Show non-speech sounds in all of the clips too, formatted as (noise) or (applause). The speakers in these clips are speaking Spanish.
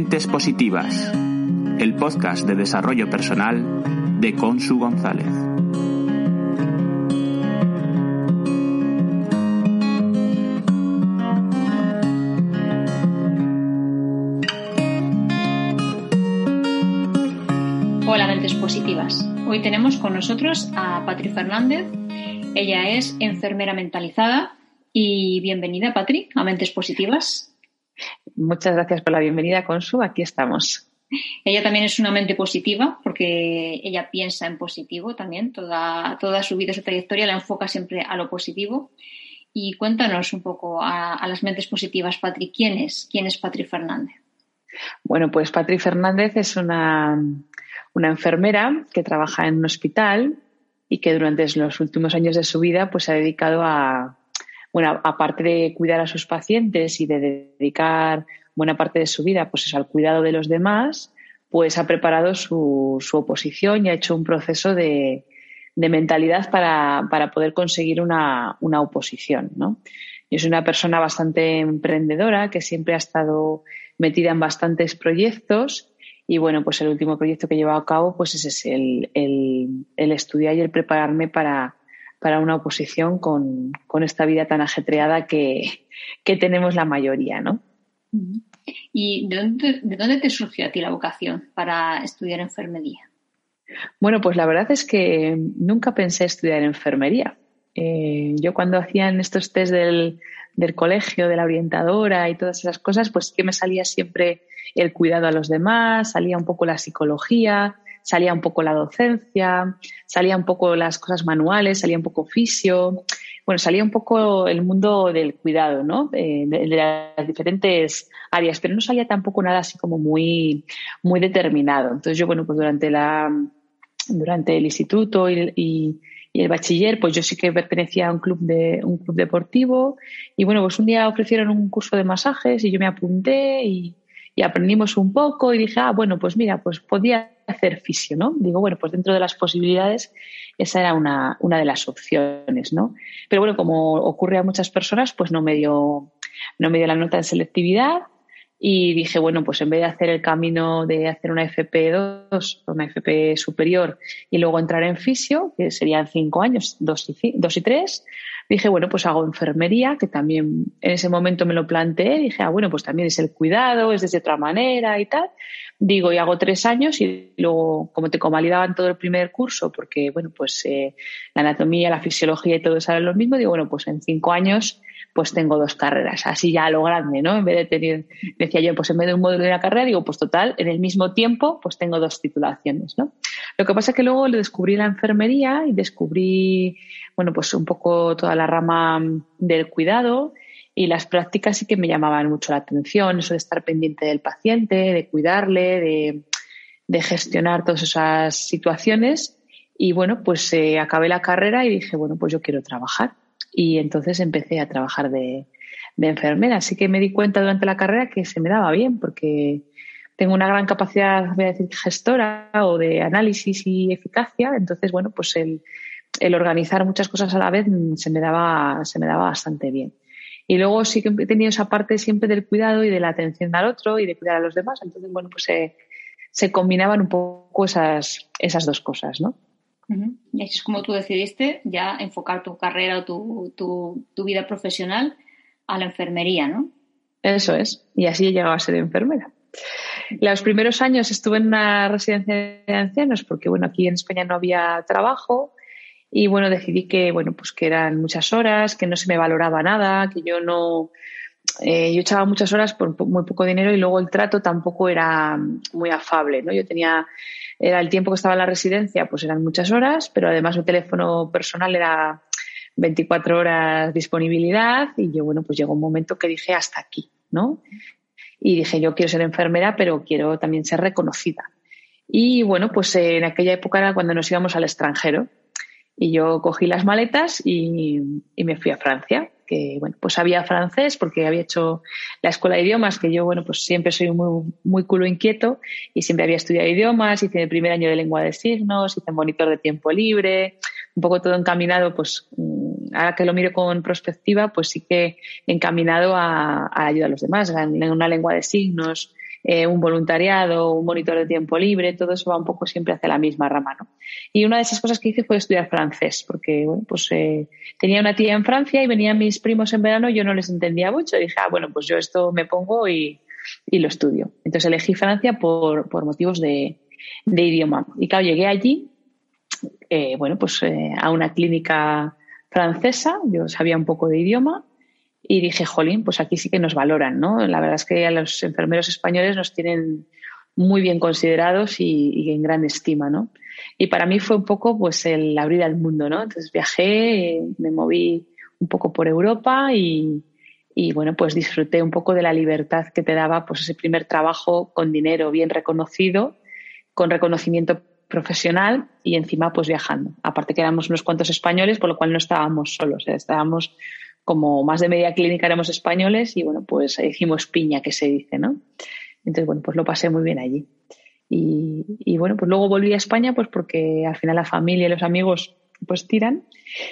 Mentes Positivas, el podcast de desarrollo personal de Consu González. Hola, Mentes Positivas. Hoy tenemos con nosotros a Patri Fernández. Ella es enfermera mentalizada y bienvenida, Patri, a Mentes Positivas. Muchas gracias por la bienvenida, Consu. Aquí estamos. Ella también es una mente positiva porque ella piensa en positivo también. Toda, toda su vida, su trayectoria la enfoca siempre a lo positivo. Y cuéntanos un poco a, las mentes positivas, Patri. ¿Quién es? ¿Quién es Patri Fernández? Bueno, pues Patri Fernández es una, una enfermera que trabaja en un hospital y que durante los últimos años de su vida pues, se ha dedicado a, bueno, aparte de cuidar a sus pacientes y de dedicar buena parte de su vida pues al cuidado de los demás, pues ha preparado su, su oposición y ha hecho un proceso de, de mentalidad para, para, poder conseguir una, una oposición. ¿no? Yo soy una persona bastante emprendedora que siempre ha estado metida en bastantes proyectos y bueno, pues el último proyecto que he llevado a cabo pues es el, el, el estudiar y el prepararme para, para una oposición con, esta vida tan ajetreada que, tenemos la mayoría, ¿no? ¿Y de dónde, de dónde, te surgió a ti la vocación para estudiar enfermería? Bueno, pues la verdad es que nunca pensé estudiar enfermería. Eh, yo cuando hacían estos test del, del, colegio, de la orientadora y todas esas cosas, pues que me salía siempre el cuidado a los demás, salía un poco la psicología, salía un poco la docencia, salía un poco las cosas manuales, salía un poco fisio, bueno, salía un poco el mundo del cuidado, ¿no? Eh, de, las diferentes áreas, pero no salía tampoco nada así como muy, muy determinado. Entonces yo, bueno, pues durante la, durante el instituto y, y, el bachiller, pues yo sí que pertenecía a un club de, un club deportivo y bueno, pues un día ofrecieron un curso de masajes y yo me apunté y, y aprendimos un poco y dije, ah, bueno, pues mira, pues podía hacer fisio, ¿no? Digo, bueno, pues dentro de las posibilidades esa era una, una de las opciones, ¿no? Pero bueno, como ocurre a muchas personas, pues no me dio, no me dio la nota en selectividad y dije, bueno, pues en vez de hacer el camino de hacer una FP2, una FP superior y luego entrar en fisio, que serían cinco años, dos y, dos y tres, dije, bueno, pues hago enfermería, que también en ese momento me lo planteé, dije, ah, bueno, pues también es el cuidado, es de otra manera y tal. Digo, y hago tres años y luego, como te convalidaban todo el primer curso, porque, bueno, pues eh, la anatomía, la fisiología y todo eso lo mismo, digo, bueno, pues en cinco años pues tengo dos carreras, así ya a lo grande, ¿no? En vez de tener, decía yo, pues en vez de un módulo de una carrera, digo, pues total, en el mismo tiempo, pues tengo dos titulaciones, ¿no? Lo que pasa es que luego le descubrí la enfermería y descubrí, bueno, pues un poco toda la rama del cuidado y las prácticas sí que me llamaban mucho la atención, eso de estar pendiente del paciente, de cuidarle, de, gestionar todas esas situaciones. Y bueno, pues eh, acabé la carrera y dije, bueno, pues yo quiero trabajar y entonces empecé a trabajar de, enfermera. Así que me di cuenta durante la carrera que se me daba bien porque tengo una gran capacidad, voy a decir, gestora o de análisis y eficacia. Entonces, bueno, pues el, el organizar muchas cosas a la vez se me daba, se me daba bastante bien. Y luego sí que he tenido esa parte siempre del cuidado y de la atención al otro y de cuidar a los demás. Entonces, bueno, pues se, se combinaban un poco esas, esas dos cosas, ¿no? Y así es como tú decidiste ya enfocar tu carrera o tu, tu, tu, vida profesional a la enfermería, ¿no? Eso es. Y así he llegado a ser enfermera. Los primeros años estuve en una residencia de ancianos porque, bueno, aquí en España no había trabajo y, bueno, decidí que, bueno, pues que eran muchas horas, que no se me valoraba nada, que yo no... Eh, yo echaba muchas horas por muy poco dinero y luego el trato tampoco era muy afable, ¿no? Yo tenía era el tiempo que estaba en la residencia, pues eran muchas horas, pero además mi teléfono personal era 24 horas disponibilidad y yo, bueno, pues llegó un momento que dije hasta aquí, ¿no? Y dije, yo quiero ser enfermera, pero quiero también ser reconocida. Y bueno, pues en aquella época era cuando nos íbamos al extranjero. Y yo cogí las maletas y, me fui a Francia que bueno, pues sabía francés porque había hecho la escuela de idiomas, que yo, bueno, pues siempre soy muy, muy culo inquieto y siempre había estudiado idiomas, hice el primer año de lengua de signos, hice monitor de tiempo libre, un poco todo encaminado, pues mm, ahora que lo miro con perspectiva, pues sí que encaminado a, a ayudar a los demás, en una lengua de signos, eh, un voluntariado, un monitor de tiempo libre, todo eso va un poco siempre hacia la misma rama, ¿no? Y una de esas cosas que hice fue estudiar francés, porque bueno, pues eh, tenía una tía en Francia y venían mis primos en verano yo no les entendía mucho. Dije, ah, bueno, pues yo esto me pongo y, y lo estudio. Entonces elegí Francia por, por motivos de, de, idioma. Y claro, llegué allí, eh, bueno, pues eh, a una clínica francesa, yo sabía un poco de idioma y dije, jolín, pues aquí sí que nos valoran, ¿no? La verdad es que a los enfermeros españoles nos tienen muy bien considerados y, en gran estima, ¿no? Y para mí fue un poco pues el abrir al mundo, ¿no? Entonces viajé, me moví un poco por Europa y, y bueno, pues disfruté un poco de la libertad que te daba pues ese primer trabajo con dinero bien reconocido, con reconocimiento profesional y encima pues viajando. Aparte que éramos unos cuantos españoles, por lo cual no estábamos solos, ¿eh? estábamos como más de media clínica éramos españoles y bueno, pues hicimos piña, que se dice, ¿no? Entonces, bueno, pues lo pasé muy bien allí. Y, y, bueno, pues luego volví a España pues porque al final la familia y los amigos pues tiran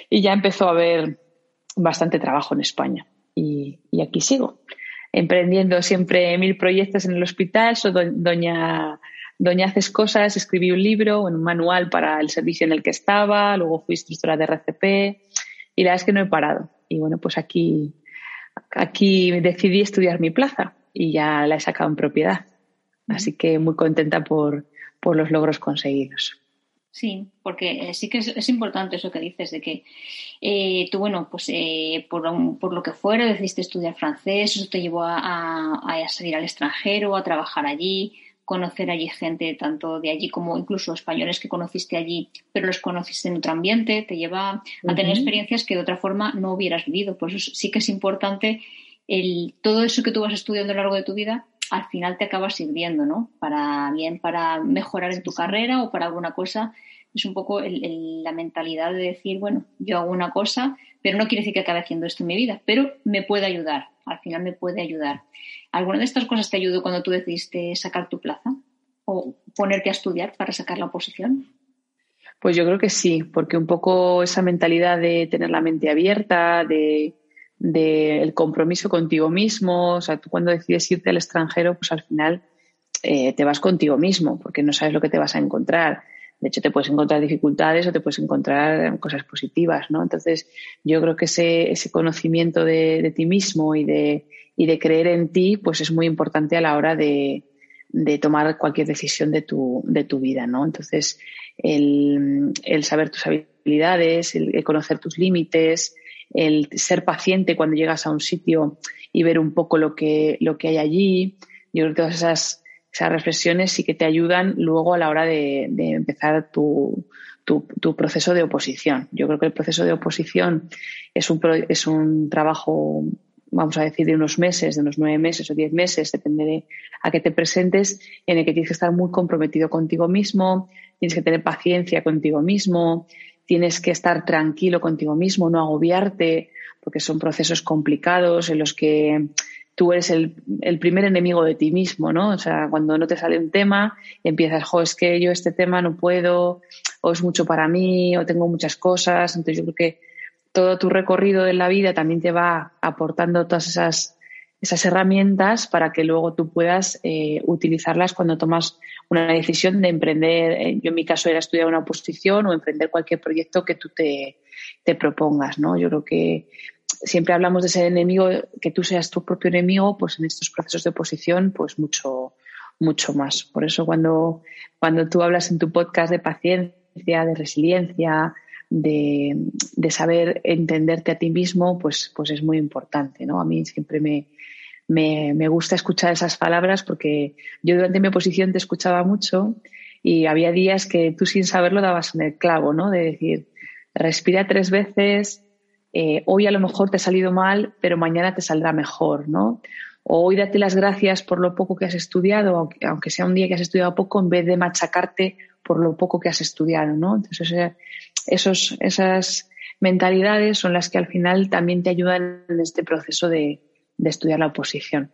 y ya empezó a haber bastante trabajo en España y, aquí sigo, emprendiendo siempre mil proyectos en el hospital. Soy doña, doña Haces Cosas, escribí un libro, un manual para el servicio en el que estaba, luego fui instructora de RCP y la verdad es que no he parado. Y bueno, pues aquí, aquí decidí estudiar mi plaza y ya la he sacado en propiedad. Así que muy contenta por, por los logros conseguidos. Sí, porque eh, sí que es, importante eso que dices, de que eh, tú, bueno, pues eh, por, por, lo que fuera decidiste estudiar francés, eso te llevó a, a, salir al extranjero, a trabajar allí, conocer allí gente tanto de allí como incluso españoles que conociste allí, pero los conociste en otro ambiente, te lleva a tener experiencias que de otra forma no hubieras vivido. Por eso sí que es importante el, todo eso que tú vas estudiando a lo largo de tu vida, al final te acaba sirviendo, ¿no? Para bien, para mejorar en tu carrera o para alguna cosa. Es un poco la mentalidad de decir, bueno, yo hago una cosa, pero no quiere decir que acabe haciendo esto en mi vida, pero me puede ayudar, al final me puede ayudar. ¿Alguna de estas cosas te ayudó cuando tú decidiste sacar tu plaza o ponerte a estudiar para sacar la oposición? Pues yo creo que sí, porque un poco esa mentalidad de tener la mente abierta, de del compromiso contigo mismo. O sea, tú cuando decides irte al extranjero, pues al final eh, te vas contigo mismo, porque no sabes lo que te vas a encontrar. De hecho, te puedes encontrar dificultades o te puedes encontrar cosas positivas, ¿no? Entonces, yo creo que ese, ese conocimiento de, de, ti mismo y de, y de creer en ti, pues es muy importante a la hora de, de tomar cualquier decisión de tu, de tu vida, ¿no? Entonces, el, el saber tus habilidades, el conocer tus límites, el ser paciente cuando llegas a un sitio y ver un poco lo que, lo que hay allí. Yo creo que todas esas, esas reflexiones sí que te ayudan luego a la hora de, empezar tu, proceso de oposición. Yo creo que el proceso de oposición es un, es un trabajo, vamos a decir, de unos meses, de unos nueve meses o diez meses, depende de a qué te presentes, en el que tienes que estar muy comprometido contigo mismo, tienes que tener paciencia contigo mismo, tienes que estar tranquilo contigo mismo, no agobiarte, porque son procesos complicados en los que tú eres el, primer enemigo de ti mismo, ¿no? O sea, cuando no te sale un tema, empiezas, jo, es que yo este tema no puedo, o es mucho para mí, o tengo muchas cosas. Entonces yo creo que todo tu recorrido en la vida también te va aportando todas esas herramientas para que luego tú puedas eh, utilizarlas cuando tomas una decisión de emprender. Eh, yo en mi caso era estudiar una oposición o emprender cualquier proyecto que tú te propongas, ¿no? Yo creo que siempre hablamos de ser enemigo, que tú seas tu propio enemigo, pues en estos procesos de oposición, pues mucho, mucho más. Por eso cuando, cuando tú hablas en tu podcast de paciencia, de resiliencia, de, de, saber entenderte a ti mismo, pues, pues es muy importante, ¿no? A mí siempre me, me, me, gusta escuchar esas palabras porque yo durante mi oposición te escuchaba mucho y había días que tú sin saberlo dabas en el clavo, ¿no? De decir, respira tres veces, eh, hoy a lo mejor te ha salido mal, pero mañana te saldrá mejor, ¿no? O hoy date las gracias por lo poco que has estudiado, aunque sea un día que has estudiado poco, en vez de machacarte por lo poco que has estudiado, ¿no? Entonces, esos, esas mentalidades son las que al final también te ayudan en este proceso de, de estudiar la oposición.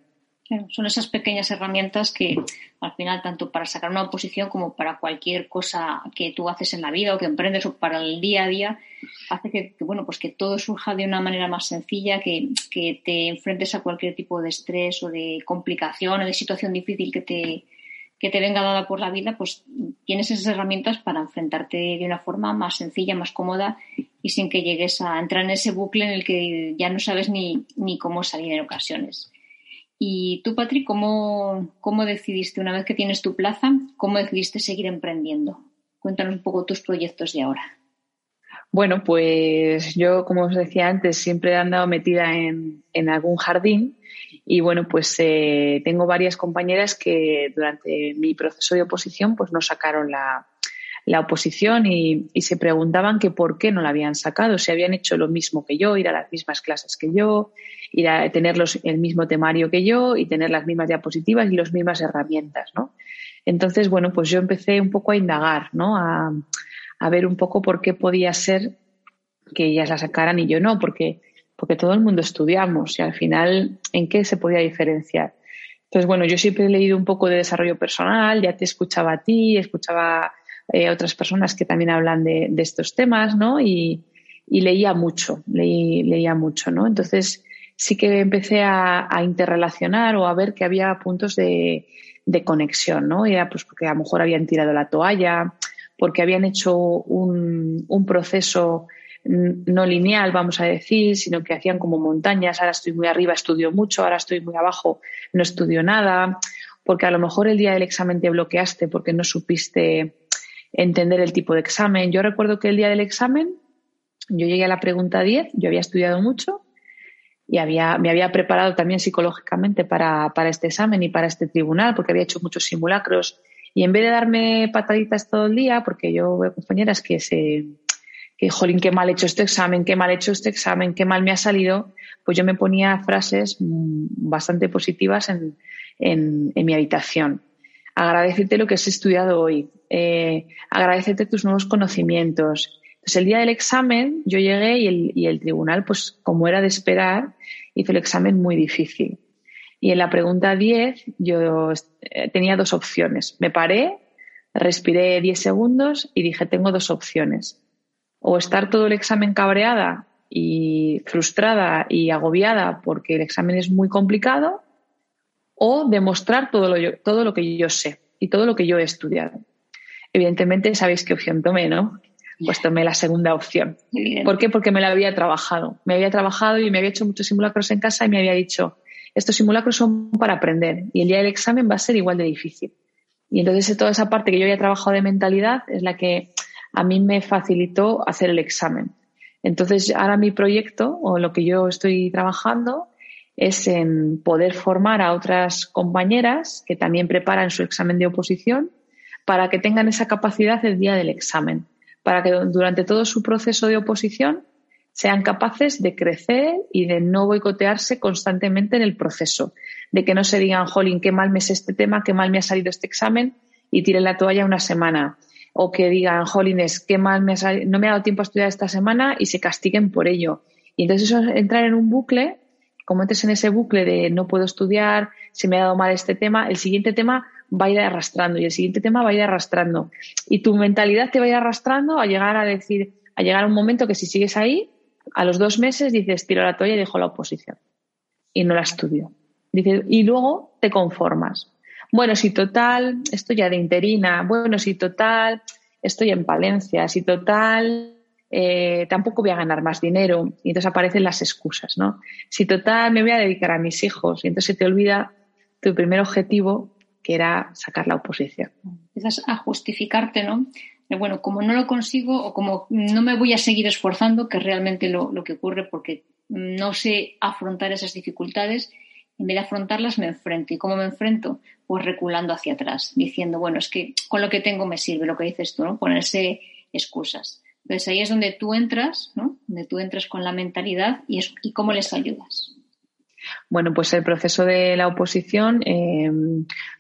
Son esas pequeñas herramientas que al final, tanto para sacar una oposición como para cualquier cosa que tú haces en la vida o que emprendes o para el día a día, hace que, bueno, pues que todo surja de una manera más sencilla, que, que, te enfrentes a cualquier tipo de estrés o de complicación o de situación difícil que te, que te venga dada por la vida, pues tienes esas herramientas para enfrentarte de una forma más sencilla, más cómoda y sin que llegues a entrar en ese bucle en el que ya no sabes ni, ni cómo salir en ocasiones. Y tú, Patrick, ¿cómo, ¿cómo decidiste, una vez que tienes tu plaza, cómo decidiste seguir emprendiendo? Cuéntanos un poco tus proyectos de ahora. Bueno, pues yo, como os decía antes, siempre he andado metida en, en algún jardín y bueno, pues eh, tengo varias compañeras que durante mi proceso de oposición pues no sacaron la, la oposición y, se preguntaban que por qué no la habían sacado, si habían hecho lo mismo que yo, ir a las mismas clases que yo, ir a tener el mismo temario que yo y tener las mismas diapositivas y las mismas herramientas, ¿no? Entonces, bueno, pues yo empecé un poco a indagar, ¿no? A, a ver un poco por qué podía ser que ellas la sacaran y yo no, porque, porque todo el mundo estudiamos y al final, ¿en qué se podía diferenciar? Entonces, bueno, yo siempre he leído un poco de desarrollo personal, ya te escuchaba a ti, escuchaba eh, otras personas que también hablan de, estos temas, ¿no? Y, leía mucho, leí, leía mucho, ¿no? Entonces sí que empecé a, interrelacionar o a ver que había puntos de, de conexión, ¿no? Era pues porque a lo mejor habían tirado la toalla, porque habían hecho un, un proceso no lineal, vamos a decir, sino que hacían como montañas, ahora estoy muy arriba, estudio mucho, ahora estoy muy abajo, no estudio nada, porque a lo mejor el día del examen te bloqueaste porque no supiste entender el tipo de examen. Yo recuerdo que el día del examen yo llegué a la pregunta 10, yo había estudiado mucho y había, me había preparado también psicológicamente para, para este examen y para este tribunal porque había hecho muchos simulacros y en vez de darme pataditas todo el día, porque yo veo compañeras que se, que jolín, qué mal he hecho este examen, qué mal he hecho este examen, qué mal me ha salido, pues yo me ponía frases mm, bastante positivas en, en, en mi habitación agradecerte lo que has estudiado hoy, eh, agradecerte tus nuevos conocimientos. Entonces, el día del examen yo llegué y el, y el tribunal, pues como era de esperar, hizo el examen muy difícil. Y en la pregunta 10 yo eh, tenía dos opciones. Me paré, respiré 10 segundos y dije, tengo dos opciones. O estar todo el examen cabreada y frustrada y agobiada porque el examen es muy complicado, o demostrar todo lo, todo lo que yo sé y todo lo que yo he estudiado. Evidentemente, sabéis qué opción tomé, ¿no? Pues tomé la segunda opción. ¿Por qué? Porque me la había trabajado. Me había trabajado y me había hecho muchos simulacros en casa y me había dicho, estos simulacros son para aprender y el día del examen va a ser igual de difícil. Y entonces toda esa parte que yo había trabajado de mentalidad es la que a mí me facilitó hacer el examen. Entonces ahora mi proyecto o lo que yo estoy trabajando es en poder formar a otras compañeras que también preparan su examen de oposición para que tengan esa capacidad el día del examen, para que durante todo su proceso de oposición sean capaces de crecer y de no boicotearse constantemente en el proceso, de que no se digan, jolín, qué mal me es este tema, qué mal me ha salido este examen y tiren la toalla una semana, o que digan, jolines, qué mal me ha no me ha dado tiempo a estudiar esta semana y se castiguen por ello. Y entonces eso es entrar en un bucle como entres en ese bucle de no puedo estudiar, se me ha dado mal este tema, el siguiente tema va a ir arrastrando y el siguiente tema va a ir arrastrando. Y tu mentalidad te va a ir arrastrando a llegar a decir, a llegar a un momento que si sigues ahí, a los dos meses dices, tiro la toalla y dejo la oposición. Y no la estudio. y luego te conformas. Bueno, si total, estoy ya de interina. Bueno, si total, estoy en Palencia. Si total, eh, tampoco voy a ganar más dinero. Y entonces aparecen las excusas, ¿no? Si total me voy a dedicar a mis hijos y entonces se te olvida tu primer objetivo, que era sacar la oposición. Empiezas a justificarte, ¿no? bueno, como no lo consigo o como no me voy a seguir esforzando, que es realmente lo, lo que ocurre porque no sé afrontar esas dificultades, en vez de afrontarlas me enfrento. ¿Y cómo me enfrento? Pues reculando hacia atrás, diciendo, bueno, es que con lo que tengo me sirve, lo que dices tú, ¿no? Ponerse excusas. Entonces ahí es donde tú entras, ¿no? Donde tú entras con la mentalidad y, es, y cómo les ayudas. Bueno, pues el proceso de la oposición, eh,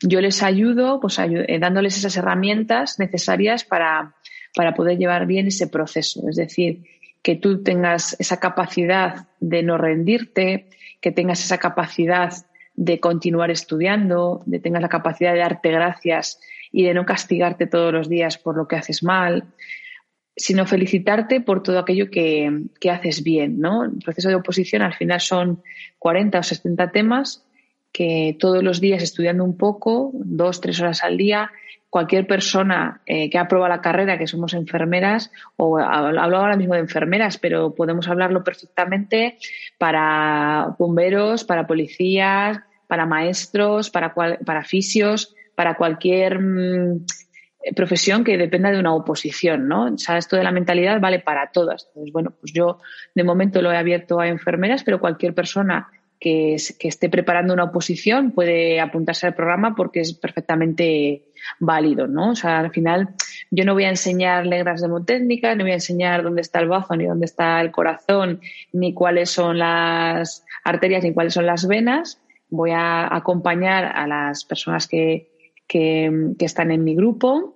yo les ayudo, pues eh, dándoles esas herramientas necesarias para, para poder llevar bien ese proceso. Es decir, que tú tengas esa capacidad de no rendirte, que tengas esa capacidad de continuar estudiando, de tengas la capacidad de darte gracias y de no castigarte todos los días por lo que haces mal, sino felicitarte por todo aquello que, que haces bien. ¿no? El proceso de oposición al final son 40 o 70 temas que todos los días estudiando un poco, dos, tres horas al día, cualquier persona eh, que aprueba la carrera, que somos enfermeras, o hablo ahora mismo de enfermeras, pero podemos hablarlo perfectamente para bomberos, para policías, para maestros, para, para fisios, para cualquier mm, profesión que dependa de una oposición, ¿no? O sea, esto de la mentalidad vale para todas. Entonces, bueno, pues yo de momento lo he abierto a enfermeras, pero cualquier persona que, esté preparando una oposición puede apuntarse al programa porque es perfectamente válido, ¿no? O sea, al final yo no voy a enseñar legras demotécnicas, no voy a enseñar dónde está el bazo, ni dónde está el corazón, ni cuáles son las arterias, ni cuáles son las venas. Voy a acompañar a las personas que, están en mi grupo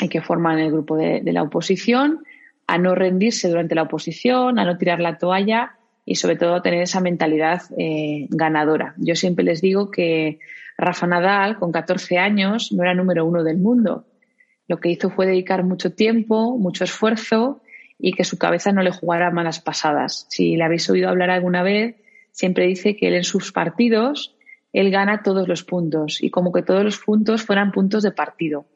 y que forman el grupo de la oposición a no rendirse durante la oposición, a no tirar la toalla y sobre todo tener esa mentalidad eh, ganadora. Yo siempre les digo que Rafa Nadal, con 14 años, no era número uno del mundo. Lo que hizo fue dedicar mucho tiempo, mucho esfuerzo y que su cabeza no le jugara malas pasadas. Si le habéis oído hablar alguna vez, siempre dice que él en sus partidos, él gana todos los puntos y como que todos los puntos fueran puntos de partido.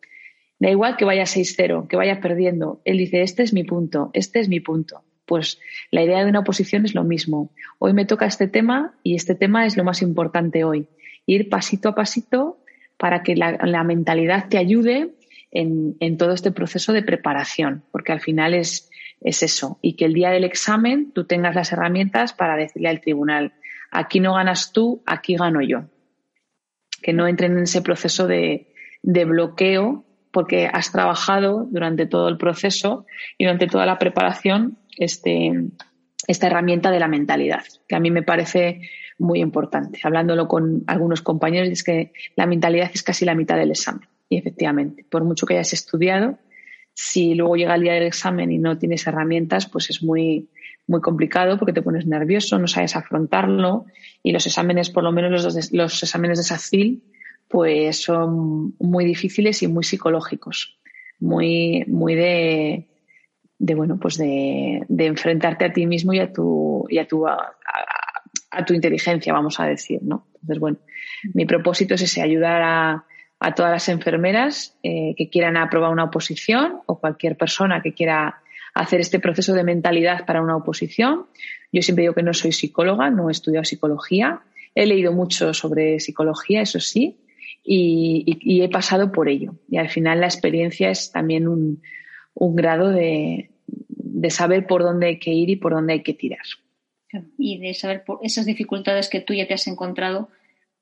Da igual que vaya 6-0, que vaya perdiendo. Él dice, este es mi punto, este es mi punto. Pues la idea de una oposición es lo mismo. Hoy me toca este tema y este tema es lo más importante hoy. Ir pasito a pasito para que la, mentalidad te ayude en, todo este proceso de preparación, porque al final es, es eso. Y que el día del examen tú tengas las herramientas para decirle al tribunal, aquí no ganas tú, aquí gano yo. Que no entren en ese proceso de, de bloqueo porque has trabajado durante todo el proceso y durante toda la preparación este, esta herramienta de la mentalidad, que a mí me parece muy importante. Hablándolo con algunos compañeros, es que la mentalidad es casi la mitad del examen. Y efectivamente, por mucho que hayas estudiado, si luego llega el día del examen y no tienes herramientas, pues es muy, muy complicado porque te pones nervioso, no sabes afrontarlo y los exámenes, por lo menos los, los exámenes de SACIL, pues son muy difíciles y muy psicológicos, muy, muy de, de bueno, pues de, enfrentarte a ti mismo y a tu, y a tu, a, tu inteligencia, vamos a decir, ¿no? Entonces, bueno, mi propósito es ese, ayudar a, a todas las enfermeras eh, que quieran aprobar una oposición o cualquier persona que quiera hacer este proceso de mentalidad para una oposición. Yo siempre digo que no soy psicóloga, no he estudiado psicología. He leído mucho sobre psicología, eso sí, y, he pasado por ello. Y al final la experiencia es también un, grado de, de saber por dónde hay que ir y por dónde hay que tirar. Y de saber por esas dificultades que tú ya te has encontrado,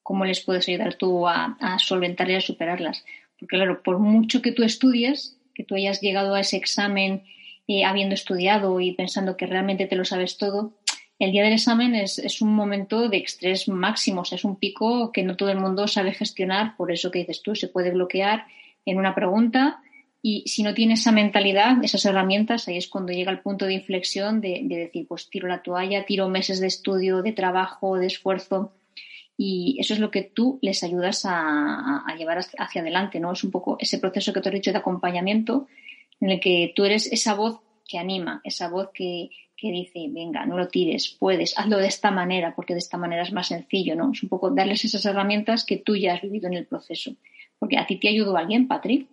cómo les puedes ayudar tú a, solventar y a superarlas. Porque claro, por mucho que tú estudies, que tú hayas llegado a ese examen eh, habiendo estudiado y pensando que realmente te lo sabes todo, el día del examen es, un momento de estrés máximo, es un pico que no todo el mundo sabe gestionar, por eso que dices tú, se puede bloquear en una pregunta y si no tienes esa mentalidad, esas herramientas, ahí es cuando llega el punto de inflexión de, decir, pues tiro la toalla, tiro meses de estudio, de trabajo, de esfuerzo. Y eso es lo que tú les ayudas a, llevar hacia adelante, ¿no? Es un poco ese proceso que te he dicho de acompañamiento en el que tú eres esa voz que anima, esa voz que, que dice, venga, no lo tires, puedes, hazlo de esta manera, porque de esta manera es más sencillo, ¿no? Es un poco darles esas herramientas que tú ya has vivido en el proceso. Porque a ti te ayudó alguien, Patrick.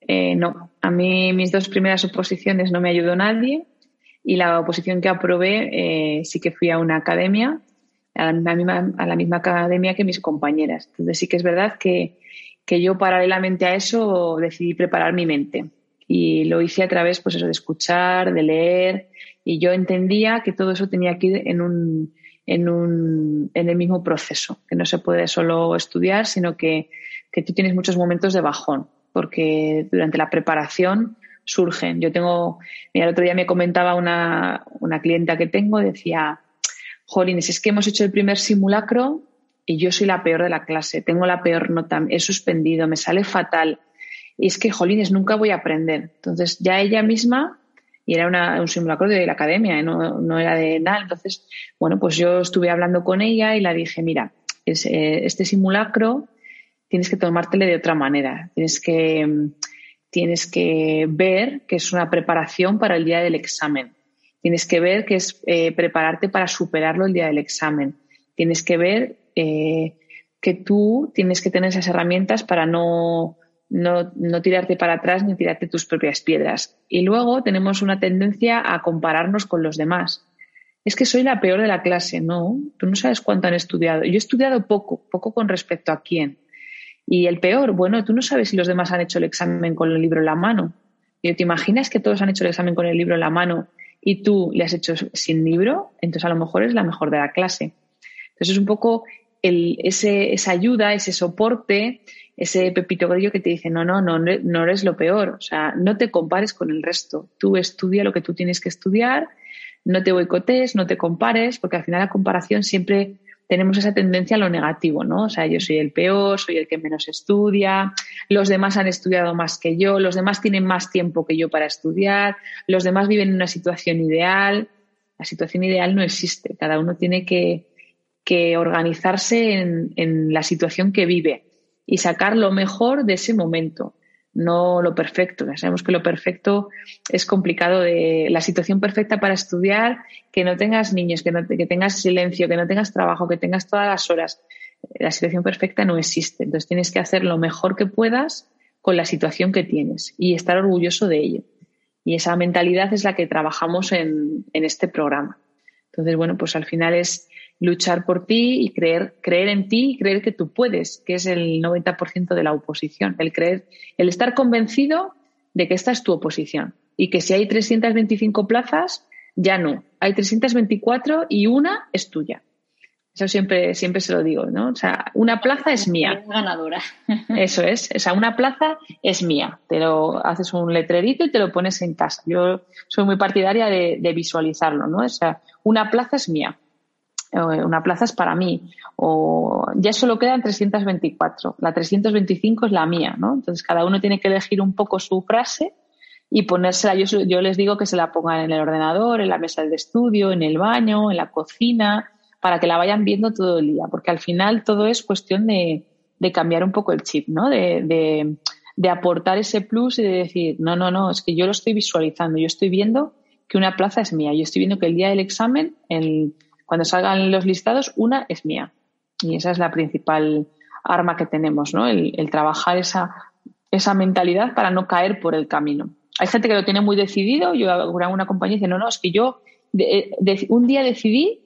Eh, no, a mí mis dos primeras oposiciones no me ayudó nadie y la oposición que aprobé eh, sí que fui a una academia, a la, misma, a la misma academia que mis compañeras. Entonces sí que es verdad que, que yo paralelamente a eso decidí preparar mi mente y lo hice a través pues eso, de escuchar, de leer y yo entendía que todo eso tenía que ir en un, en, un, en el mismo proceso, que no se puede solo estudiar, sino que, que tú tienes muchos momentos de bajón porque durante la preparación surgen. Yo tengo, mira, el otro día me comentaba una, una clienta que tengo, decía, Jolines, es que hemos hecho el primer simulacro y yo soy la peor de la clase, tengo la peor nota, he suspendido, me sale fatal. Y es que, Jolines, nunca voy a aprender. Entonces, ya ella misma, y era una, un simulacro de la academia, ¿eh? no, no era de nada. Entonces, bueno, pues yo estuve hablando con ella y la dije, mira, eh, este simulacro tienes que tomártelo de otra manera. Tienes que, tienes que ver que es una preparación para el día del examen. Tienes que ver que es eh, prepararte para superarlo el día del examen. Tienes que ver que tú tienes que tener esas herramientas para no, no, no, tirarte para atrás ni tirarte tus propias piedras. Y luego tenemos una tendencia a compararnos con los demás. Es que soy la peor de la clase, no, tú no sabes cuánto han estudiado. Yo he estudiado poco, poco con respecto a quién. Y el peor, bueno, tú no sabes si los demás han hecho el examen con el libro en la mano. Y te imaginas que todos han hecho el examen con el libro en la mano y tú le has hecho sin libro, entonces a lo mejor es la mejor de la clase. Entonces es un poco el, ese, esa ayuda, ese soporte, ese pepito grillo que te dice, no, no, no, no eres lo peor. O sea, no te compares con el resto. Tú estudia lo que tú tienes que estudiar, no te boicotes, no te compares, porque al final la comparación siempre tenemos esa tendencia a lo negativo, ¿no? O sea, yo soy el peor, soy el que menos estudia, los demás han estudiado más que yo, los demás tienen más tiempo que yo para estudiar, los demás viven en una situación ideal. La situación ideal no existe, cada uno tiene que, que organizarse en, la situación que vive y sacar lo mejor de ese momento, no lo perfecto. Ya sabemos que lo perfecto es complicado de la situación perfecta para estudiar, que no tengas niños, que, no, que tengas silencio, que no tengas trabajo, que tengas todas las horas. La situación perfecta no existe. Entonces tienes que hacer lo mejor que puedas con la situación que tienes y estar orgulloso de ello. Y esa mentalidad es la que trabajamos en, en este programa. Entonces, bueno, pues al final es luchar por ti y creer, creer en ti y creer que tú puedes, que es el 90% de la oposición. El creer, el estar convencido de que esta es tu oposición y que si hay 325 plazas, ya no. Hay 324 y una es tuya. Eso siempre, siempre se lo digo, ¿no? O sea, una plaza es mía. Ganadora. (laughs) Eso es. O sea, una plaza es mía. Te lo haces un letrerito y te lo pones en casa. Yo soy muy partidaria de, de visualizarlo, ¿no? O sea, una plaza es mía. Eh, una plaza es para mí, o ya solo quedan 324, la 325 es la mía, ¿no? Entonces cada uno tiene que elegir un poco su frase y ponérsela, yo, yo les digo que se la pongan en el ordenador, en la mesa de estudio, en el baño, en la cocina, para que la vayan viendo todo el día, porque al final todo es cuestión de, de cambiar un poco el chip, ¿no? De, de, de aportar ese plus y de decir, no, no, no, es que yo lo estoy visualizando, yo estoy viendo que una plaza es mía, yo estoy viendo que el día del examen, el cuando salgan los listados, una es mía. Y esa es la principal arma que tenemos, ¿no? El, trabajar esa, esa mentalidad para no caer por el camino. Hay gente que lo tiene muy decidido. Yo hago una compañía y dice, no, no, es que yo un día decidí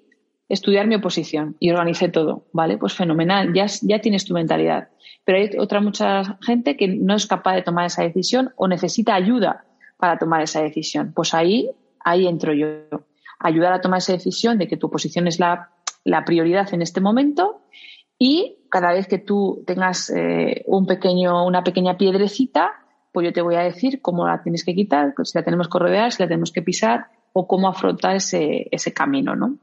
estudiar mi oposición y organicé todo, ¿vale? Pues fenomenal, ya, ya tienes tu mentalidad. Pero hay otra mucha gente que no es capaz de tomar esa decisión o necesita ayuda para tomar esa decisión. Pues ahí, ahí entro yo ayudar a tomar esa decisión de que tu posición es la, prioridad en este momento y cada vez que tú tengas eh, un pequeño, una pequeña piedrecita, pues yo te voy a decir cómo la tienes que quitar, si la tenemos que rodear, si la tenemos que pisar o cómo afrontar ese, ese camino, ¿no?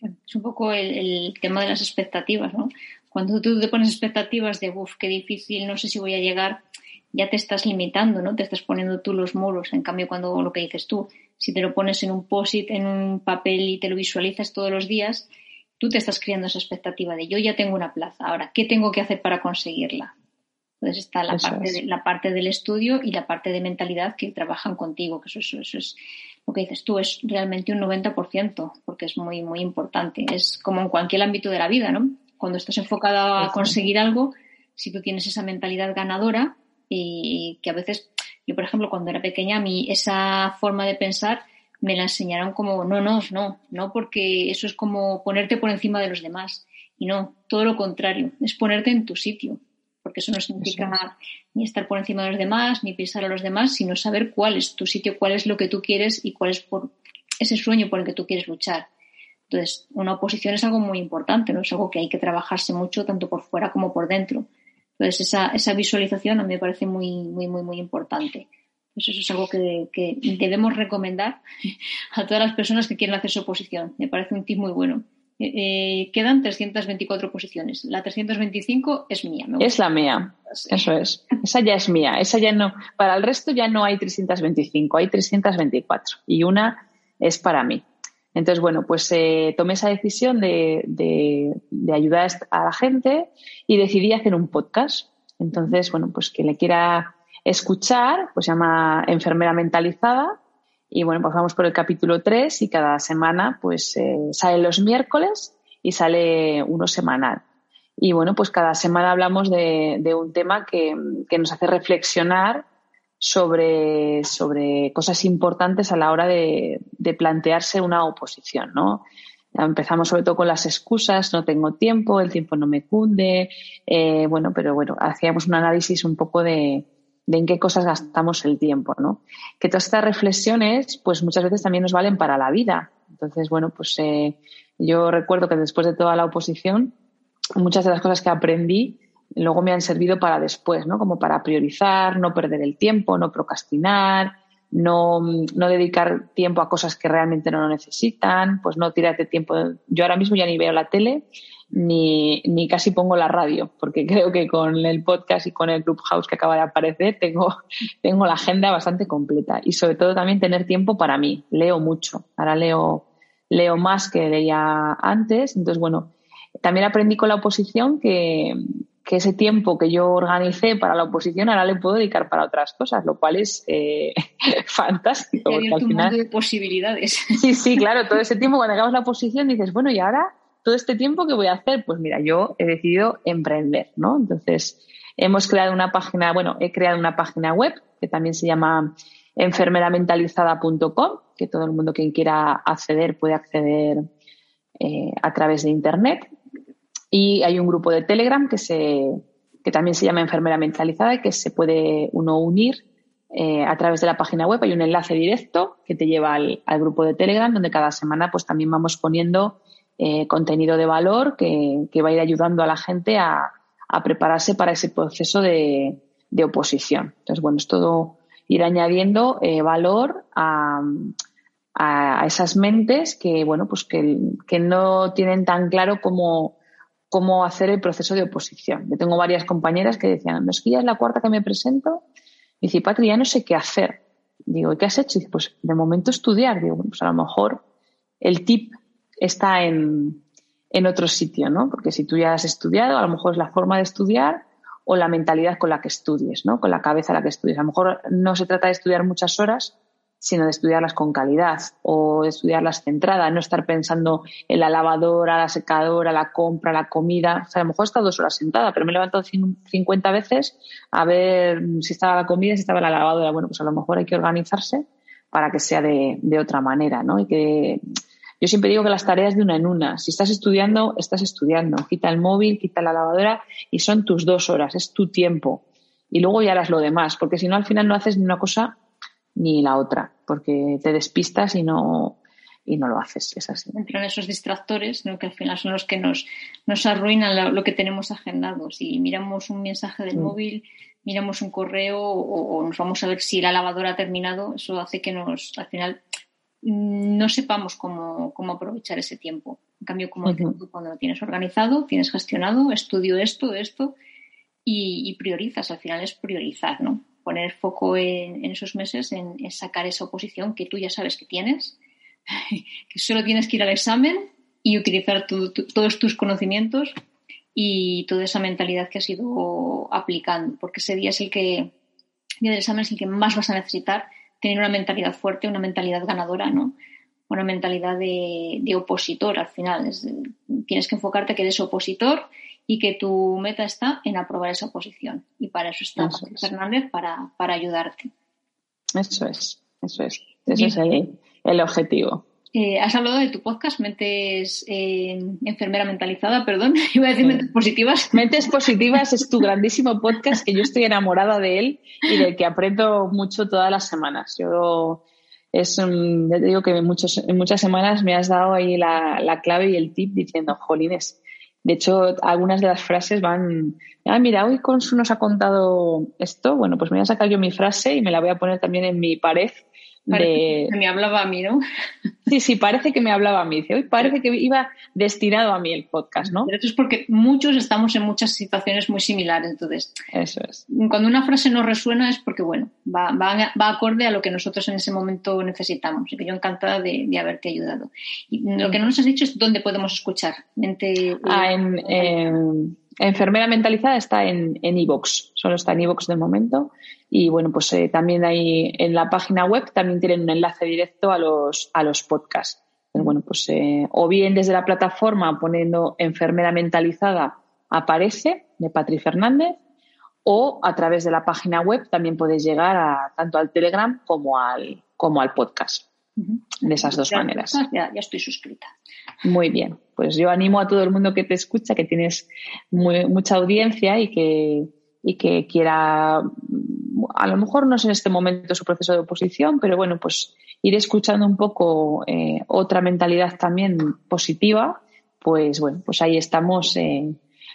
Es un poco el, tema de las expectativas, ¿no? Cuando tú te pones expectativas de, uff, qué difícil, no sé si voy a llegar, ya te estás limitando, ¿no? Te estás poniendo tú los muros. En cambio, cuando lo que dices tú, si te lo pones en un post-it, en un papel y te lo visualizas todos los días, tú te estás creando esa expectativa de yo ya tengo una plaza, ahora, ¿qué tengo que hacer para conseguirla? Entonces está la, parte, de, la parte del estudio y la parte de mentalidad que trabajan contigo, que eso, eso, eso es lo que dices tú, es realmente un 90%, porque es muy, muy importante. Es como en cualquier ámbito de la vida, ¿no? Cuando estás enfocado a conseguir algo, si tú tienes esa mentalidad ganadora, y que a veces yo, por ejemplo, cuando era pequeña, a mí esa forma de pensar me la enseñaron como, no, no, no, no, porque eso es como ponerte por encima de los demás. Y no, todo lo contrario, es ponerte en tu sitio, porque eso no significa ni estar por encima de los demás, ni pensar a los demás, sino saber cuál es tu sitio, cuál es lo que tú quieres y cuál es por ese sueño por el que tú quieres luchar. Entonces, una oposición es algo muy importante, ¿no? Es algo que hay que trabajarse mucho, tanto por fuera como por dentro. Entonces, esa, esa visualización a mí me parece muy, muy, muy, muy importante. Pues eso es algo que, que, debemos recomendar a todas las personas que quieren hacer su oposición. Me parece un tip muy bueno. Eh, eh quedan 324 posiciones. La 325 es mía. es la mía. Eso es. Esa ya es mía. Esa ya no. Para el resto ya no hay 325, hay 324 y una es para mí. Entonces, bueno, pues eh, tomé esa decisión de, de, ayudar a la gente y decidí hacer un podcast. Entonces, bueno, pues quien le quiera escuchar, pues se llama Enfermera Mentalizada. Y bueno, pues vamos por el capítulo 3 y cada semana pues eh, sale los miércoles y sale uno semanal. Y bueno, pues cada semana hablamos de, de un tema que, que, nos hace reflexionar sobre, sobre cosas importantes a la hora de, de plantearse una oposición, ¿no? Empezamos sobre todo con las excusas, no tengo tiempo, el tiempo no me cunde, eh, bueno, pero bueno, hacíamos un análisis un poco de, de en qué cosas gastamos el tiempo, ¿no? Que todas estas reflexiones, pues muchas veces también nos valen para la vida. Entonces, bueno, pues eh, yo recuerdo que después de toda la oposición, muchas de las cosas que aprendí luego me han servido para después, ¿no? Como para priorizar, no perder el tiempo, no procrastinar, no, no dedicar tiempo a cosas que realmente no lo necesitan, pues no tirarte tiempo. Yo ahora mismo ya ni veo la tele ni, ni casi pongo la radio, porque (laughs) creo que con el podcast y con el Clubhouse que acaba de aparecer tengo, (laughs) tengo la agenda bastante completa y sobre todo también tener tiempo para mí. Leo mucho. Ahora leo, leo más que leía antes. Entonces, bueno, también aprendí con la oposición que, que ese tiempo que yo organicé para la oposición ahora le puedo dedicar para otras cosas, lo cual es eh, (laughs) fantástico. Porque al final... de posibilidades. (laughs) Sí, sí, claro, todo ese tiempo cuando acabas la oposición dices, bueno, ¿y ahora todo este tiempo qué voy a hacer? Pues mira, yo he decidido emprender, ¿no? Entonces, hemos creado una página, bueno, he creado una página web que también se llama enfermeramentalizada.com, que todo el mundo quien quiera acceder puede acceder eh, a través de Internet. Y hay un grupo de Telegram que, se, que también se llama Enfermera Mentalizada y que se puede uno unir eh, a través de la página web. Hay un enlace directo que te lleva al, grupo de Telegram donde cada semana pues también vamos poniendo eh, contenido de valor que, va a ir ayudando a la gente a, prepararse para ese proceso de, oposición. Entonces, bueno, es todo ir añadiendo eh, valor a, a, esas mentes que, bueno, pues que, que no tienen tan claro cómo cómo hacer el proceso de oposición. Yo tengo varias compañeras que decían, no es que ya es la cuarta que me presento. Y dice, Patri, ya no sé qué hacer. Digo, ¿y qué has hecho? Y dice, pues de momento estudiar. Digo, pues a lo mejor el tip está en, en otro sitio, ¿no? Porque si tú ya has estudiado, a lo mejor es la forma de estudiar o la mentalidad con la que estudies, ¿no? Con la cabeza a la que estudies. A lo mejor no se trata de estudiar muchas horas, sino de estudiarlas con calidad o estudiarlas centradas, no estar pensando en la lavadora, la secadora, la compra, la comida. O sea, a lo mejor he estado dos horas sentada, pero me he levantado 50 veces a ver si estaba la comida, si estaba la lavadora. Bueno, pues a lo mejor hay que organizarse para que sea de, de otra manera, ¿no? Y que yo siempre digo que las tareas de una en una. Si estás estudiando, estás estudiando. Quita el móvil, quita la lavadora y son tus dos horas, es tu tiempo. Y luego ya harás lo demás, porque si no, al final no haces ni una cosa ni la otra, porque te despistas y no, y no lo haces. Es así. Entran esos distractores, ¿no? que al final son los que nos, nos arruinan lo, que tenemos agendado. Si miramos un mensaje del mm. móvil, miramos un correo o, nos vamos a ver si la lavadora ha terminado, eso hace que nos, al final, mm, no sepamos cómo, cómo aprovechar ese tiempo. En cambio, como cuando lo tienes organizado, tienes gestionado, estudio esto, esto, y, y priorizas. Al final es priorizar, ¿no? Poner foco en, esos meses en, sacar esa oposición que tú ya sabes que tienes, (laughs) que solo tienes que ir al examen y utilizar todos tus conocimientos y toda esa mentalidad que has ido aplicando, porque ese día es el que, día del examen es el que más vas a necesitar tener una mentalidad fuerte, una mentalidad ganadora, ¿no? Una mentalidad de, opositor al final. tienes que enfocarte que eres opositor y que tu meta está en aprobar esa oposición. Y para eso está Fernández, para, para, ayudarte. Eso es, eso es. Ese es el, objetivo. Eh, has hablado de tu podcast, Mentes eh, Enfermera Mentalizada, perdón, (laughs) iba a decir Mentes Positivas. Mentes Positivas es tu grandísimo podcast que yo estoy enamorada de él y del que aprendo mucho todas las semanas. Yo es, un, te digo que en, muchos, en muchas semanas me has dado ahí la, la clave y el tip diciendo, jolines, de hecho, algunas de las frases van, ah, mira, hoy Consu nos ha contado esto, bueno, pues me voy a sacar yo mi frase y me la voy a poner también en mi pared de... me hablaba a mí, ¿no? (laughs) Sí, sí, parece que me hablaba a mí. Hoy parece que iba destinado a mí el podcast, ¿no? Pero eso es porque muchos estamos en muchas situaciones muy similares. Entonces, eso es. Cuando una frase nos resuena es porque, bueno, va, va, va acorde a lo que nosotros en ese momento necesitamos. Y que yo encantada de, haberte ayudado. Y lo que no nos has dicho es dónde podemos escuchar. Mente, ah, en, Enfermera Mentalizada está en Evox, solo está en Evox de momento. Y bueno, pues eh, también ahí en la página web también tienen un enlace directo a los, a los podcasts. bueno, pues eh, o bien desde la plataforma poniendo enfermera mentalizada aparece de Patri Fernández o a través de la página web también puedes llegar a, tanto al Telegram como al, como al podcast. De esas dos maneras. (laughs) Ya, ya, estoy suscrita. Muy bien. Pues yo animo a todo el mundo que te escucha, que tienes mucha audiencia y que, y que quiera a lo mejor no es en este momento su proceso de oposición, pero bueno, pues ir escuchando un poco eh, otra mentalidad también positiva, pues bueno, pues ahí estamos eh,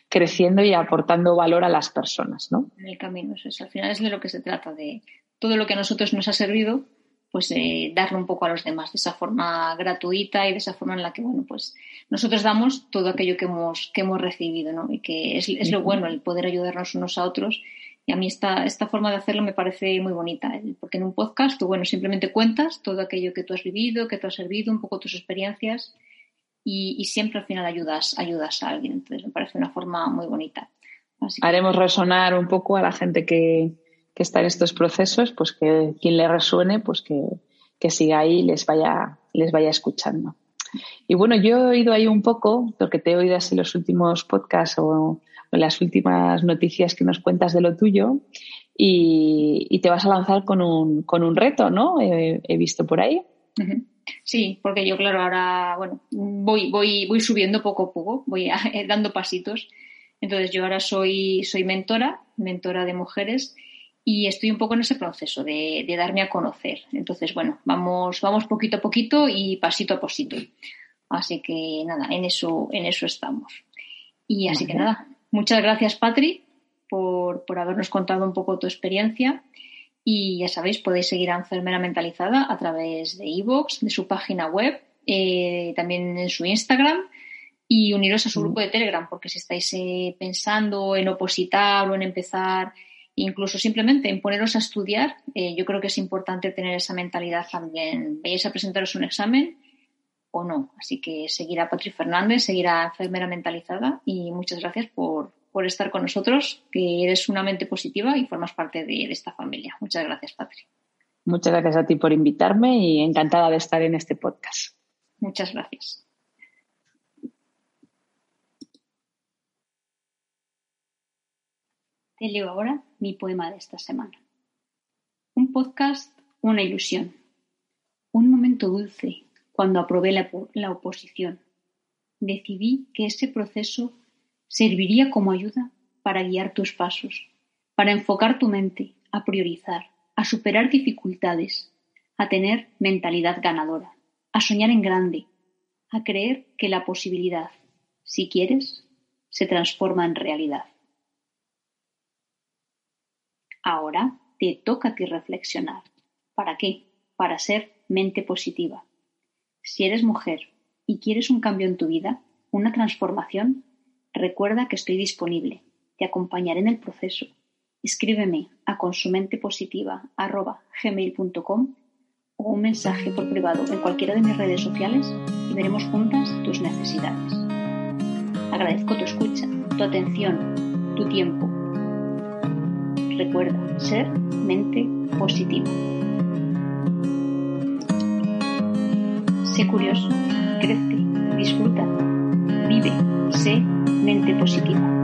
creciendo y aportando valor a las personas, ¿no? En el camino, eso al final es de lo que se trata, de todo lo que a nosotros nos ha servido, pues eh, darlo un poco a los demás de esa forma gratuita y de esa forma en la que, bueno, pues nosotros damos todo aquello que hemos, que hemos recibido, ¿no? Y que es, es lo bueno, el poder ayudarnos unos a otros y a mí esta, esta forma de hacerlo me parece muy bonita, ¿eh? porque en un podcast tú, bueno, simplemente cuentas todo aquello que tú has vivido, que tú has servido, un poco tus experiencias y, siempre al final ayudas, ayudas a alguien. Entonces me parece una forma muy bonita. Haremos resonar un poco a la gente que, que, está en estos procesos, pues que quien le resuene, pues que, que siga ahí y les vaya, les vaya escuchando. Y bueno, yo he oído ahí un poco, porque te he oído así los últimos podcasts o las últimas noticias que nos cuentas de lo tuyo y, te vas a lanzar con un, con un reto, ¿no? he visto por ahí. Sí, porque yo, claro, ahora, bueno, voy, voy, voy subiendo poco a poco, voy dando pasitos. Entonces, yo ahora soy, soy mentora, mentora de mujeres, y estoy un poco en ese proceso de, darme a conocer. Entonces, bueno, vamos, vamos poquito a poquito y pasito a pasito. Así que nada, en eso, en eso estamos. Y así que nada, Muchas gracias, Patri, por, habernos contado un poco tu experiencia. Y ya sabéis, podéis seguir a Enfermera Mentalizada a través de iVoox, de su página web, eh, también en su Instagram y uniros a su grupo de Telegram, porque si estáis eh, pensando en opositar o en empezar, incluso simplemente en poneros a estudiar, eh, yo creo que es importante tener esa mentalidad también. Veis a presentaros un examen o no. Así que seguir a Patri Fernández, seguir a Enfermera Mentalizada y muchas gracias por, estar con nosotros, que eres una mente positiva y formas parte de, esta familia. Muchas gracias, Patri. Muchas gracias a ti por invitarme y encantada de estar en este podcast. Muchas gracias. Te leo ahora mi poema de esta semana. Un podcast, una ilusión. Un momento dulce cuando aprobé la, oposición. Decidí que ese proceso serviría como ayuda para guiar tus pasos, para enfocar tu mente, a priorizar, a superar dificultades, a tener mentalidad ganadora, a soñar en grande, a creer que la posibilidad, si quieres, se transforma en realidad. Ahora te toca a ti reflexionar. ¿Para qué? Para ser mente positiva, si eres mujer y quieres un cambio en tu vida, una transformación, recuerda que estoy disponible. Te acompañaré en el proceso. Escríbeme a consumentepositiva.gmail.com o un mensaje por privado en cualquiera de mis redes sociales y veremos juntas tus necesidades. Agradezco tu escucha, tu atención, tu tiempo. Recuerda ser mente positiva. Sé curioso, crece, disfruta, vive, sé mente positiva.